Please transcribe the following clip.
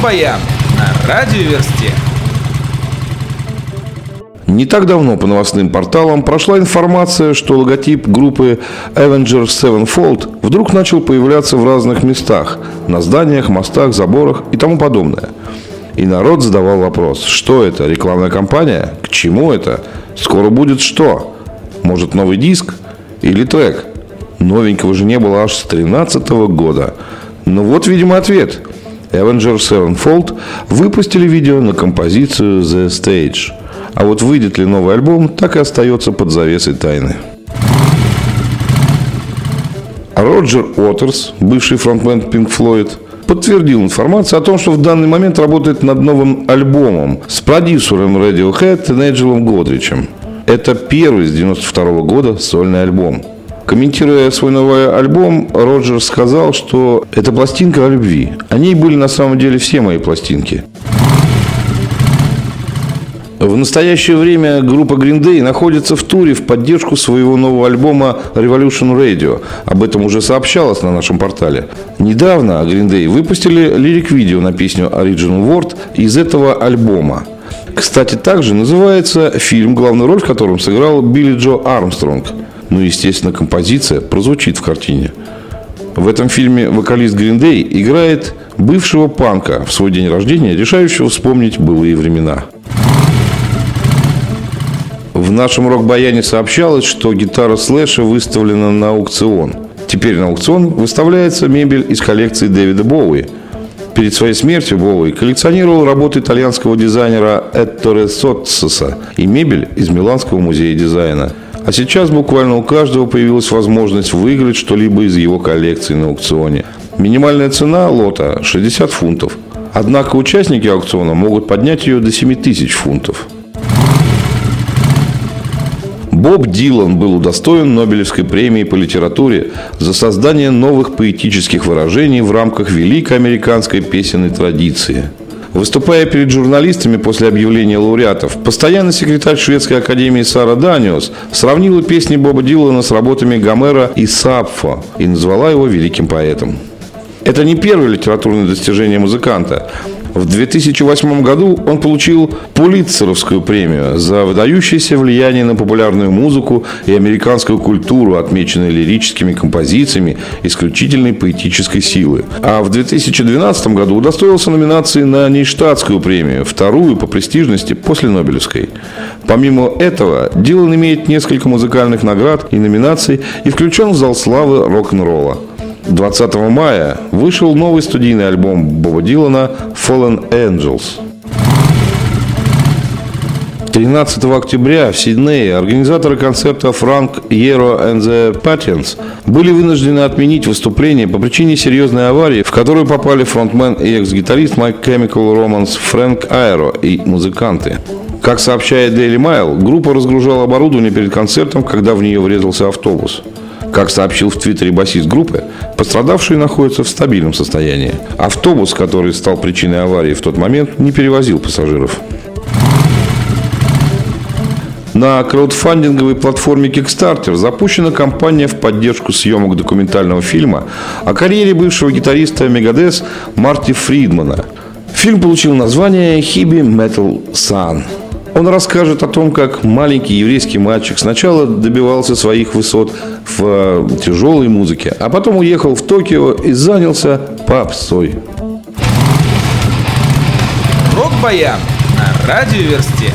Рок-баян на радиоверсте. Не так давно по новостным порталам прошла информация, что логотип группы Avengers Sevenfold вдруг начал появляться в разных местах – на зданиях, мостах, заборах и тому подобное. И народ задавал вопрос, что это, рекламная кампания? К чему это? Скоро будет что? Может новый диск? Или трек? Новенького же не было аж с 13 года. Ну вот, видимо, ответ. Avengers Sevenfold выпустили видео на композицию The Stage. А вот выйдет ли новый альбом, так и остается под завесой тайны. Роджер Уотерс, бывший фронтмен Pink Floyd, подтвердил информацию о том, что в данный момент работает над новым альбомом с продюсером Radiohead Неджелом Годричем. Это первый с 92 года сольный альбом. Комментируя свой новый альбом, Роджер сказал, что это пластинка о любви. Они были на самом деле все мои пластинки. В настоящее время группа Green Day находится в туре в поддержку своего нового альбома Revolution Radio. Об этом уже сообщалось на нашем портале. Недавно Green Day выпустили лирик-видео на песню Original Word из этого альбома. Кстати, также называется фильм, главную роль в котором сыграл Билли Джо Армстронг. Ну, естественно, композиция прозвучит в картине. В этом фильме вокалист Day играет бывшего панка в свой день рождения, решающего вспомнить былые времена. В нашем рок-баяне сообщалось, что гитара Слэша выставлена на аукцион. Теперь на аукцион выставляется мебель из коллекции Дэвида Боуи. Перед своей смертью Боуи коллекционировал работы итальянского дизайнера Этторе Соццеса и мебель из Миланского музея дизайна. А сейчас буквально у каждого появилась возможность выиграть что-либо из его коллекции на аукционе. Минимальная цена лота – 60 фунтов. Однако участники аукциона могут поднять ее до 7 тысяч фунтов. Боб Дилан был удостоен Нобелевской премии по литературе за создание новых поэтических выражений в рамках великой американской песенной традиции. Выступая перед журналистами после объявления лауреатов, постоянный секретарь Шведской академии Сара Даниус сравнила песни Боба Дилана с работами Гомера и Сапфо и назвала его великим поэтом. Это не первое литературное достижение музыканта. В 2008 году он получил Пулитцеровскую премию за выдающееся влияние на популярную музыку и американскую культуру, отмеченной лирическими композициями исключительной поэтической силы. А в 2012 году удостоился номинации на нештатскую премию, вторую по престижности после Нобелевской. Помимо этого, Дилан имеет несколько музыкальных наград и номинаций и включен в зал славы рок-н-ролла. 20 мая вышел новый студийный альбом Боба Дилана «Fallen Angels». 13 октября в Сиднее организаторы концерта Frank Hero and the Patients были вынуждены отменить выступление по причине серьезной аварии, в которую попали фронтмен и экс-гитарист My Chemical Romance Фрэнк Айро и музыканты. Как сообщает Daily Mail, группа разгружала оборудование перед концертом, когда в нее врезался автобус. Как сообщил в Твиттере басист группы, пострадавшие находятся в стабильном состоянии. Автобус, который стал причиной аварии в тот момент, не перевозил пассажиров. На краудфандинговой платформе Kickstarter запущена кампания в поддержку съемок документального фильма о карьере бывшего гитариста Мегадес Марти Фридмана. Фильм получил название «Хиби Metal Sun». Он расскажет о том, как маленький еврейский мальчик сначала добивался своих высот в э, тяжелой музыке, а потом уехал в Токио и занялся попсой. Рок-баян на радиоверсте.